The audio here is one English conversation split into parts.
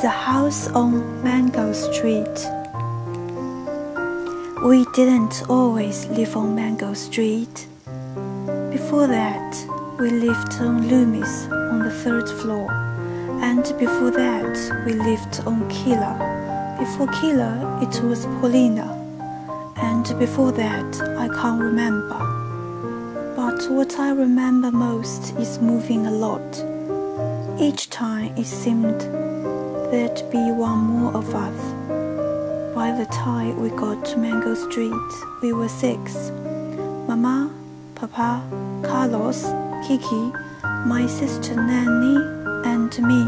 The house on Mango Street. We didn't always live on Mango Street. Before that, we lived on Loomis on the third floor. And before that, we lived on Keeler. Before Keeler, it was Paulina. And before that, I can't remember. But what I remember most is moving a lot. Each time it seemed there'd be one more of us. By the time we got to Mango Street, we were six. Mama, Papa, Carlos, Kiki, my sister Nenny, and me.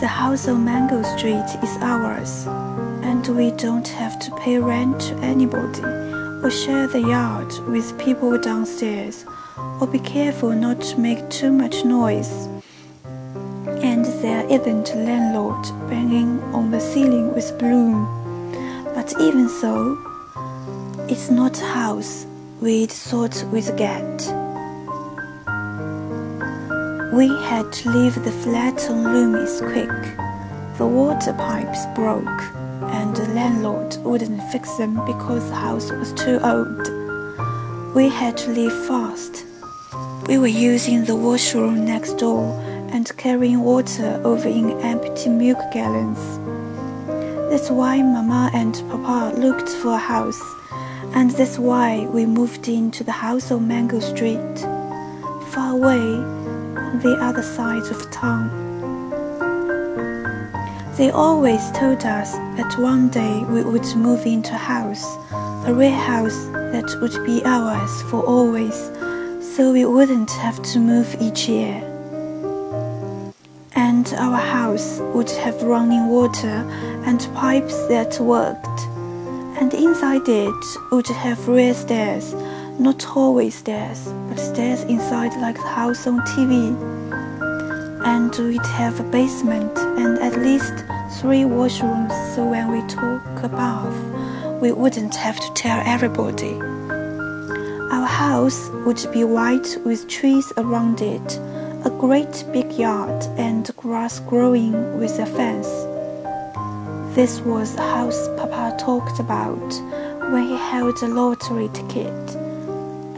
The house on Mango Street is ours, and we don't have to pay rent to anybody or share the yard with people downstairs or be careful not to make too much noise there isn't landlord banging on the ceiling with bloom. But even so, it's not a house we'd thought we'd get. We had to leave the flat on Loomis quick. The water pipes broke, and the landlord wouldn't fix them because the house was too old. We had to leave fast. We were using the washroom next door and carrying water over in empty milk gallons. That's why Mama and Papa looked for a house, and that's why we moved into the house on Mango Street, far away on the other side of town. They always told us that one day we would move into a house, a real house that would be ours for always, so we wouldn't have to move each year and our house would have running water and pipes that worked. And inside it would have real stairs, not hallway stairs, but stairs inside like the house on TV. And we'd have a basement and at least three washrooms so when we took a bath, we wouldn't have to tell everybody. Our house would be white with trees around it a great big yard and grass growing with a fence. This was the house Papa talked about when he held a lottery ticket.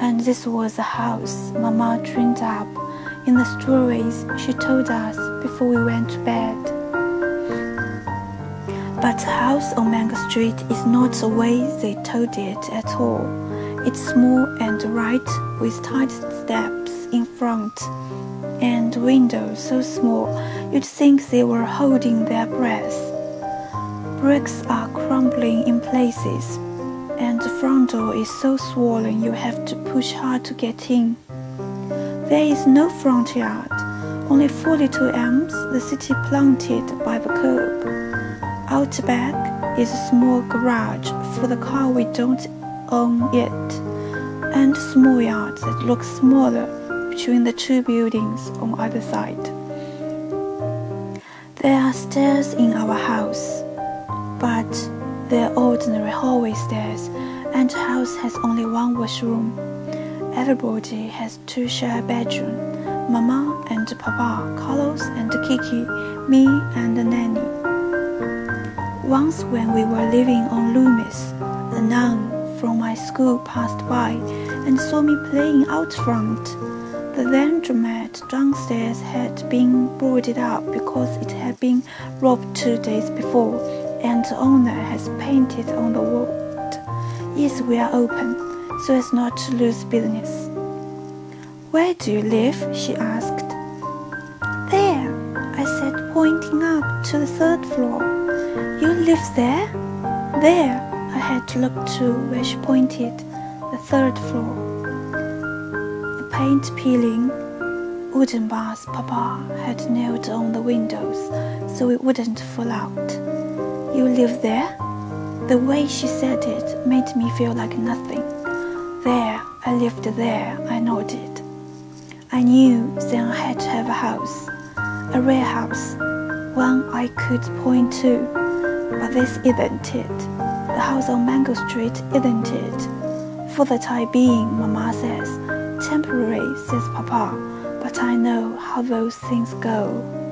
And this was the house Mama dreamed up in the stories she told us before we went to bed. But the house on Mango Street is not the way they told it at all. It's small and right with tight steps in front and windows so small you'd think they were holding their breath. Bricks are crumbling in places, and the front door is so swollen you have to push hard to get in. There is no front yard, only four little elms the city planted by the curb. Out back is a small garage for the car we don't own yet, and a small yard that looks smaller between the two buildings on either side. There are stairs in our house, but they're ordinary hallway stairs, and the house has only one washroom. Everybody has two shared a bedroom. Mama and Papa, Carlos and Kiki, me and Nenny. Once when we were living on Loomis, a nun from my school passed by and saw me playing out front. The laundromat downstairs had been boarded up because it had been robbed two days before, and the owner has painted on the wall. Yes, we are open, so as not to lose business. Where do you live? she asked. There, I said, pointing up to the third floor. You live there? There, I had to look to where she pointed, the third floor paint peeling wooden bars Papa had nailed on the windows so it wouldn't fall out. You live there? The way she said it made me feel like nothing. There, I lived there, I nodded. I knew then I had to have a house, a real house, one I could point to. But this isn't it. The house on Mango Street isn't it. For the time being, Mama says, Temporary, says Papa, but I know how those things go.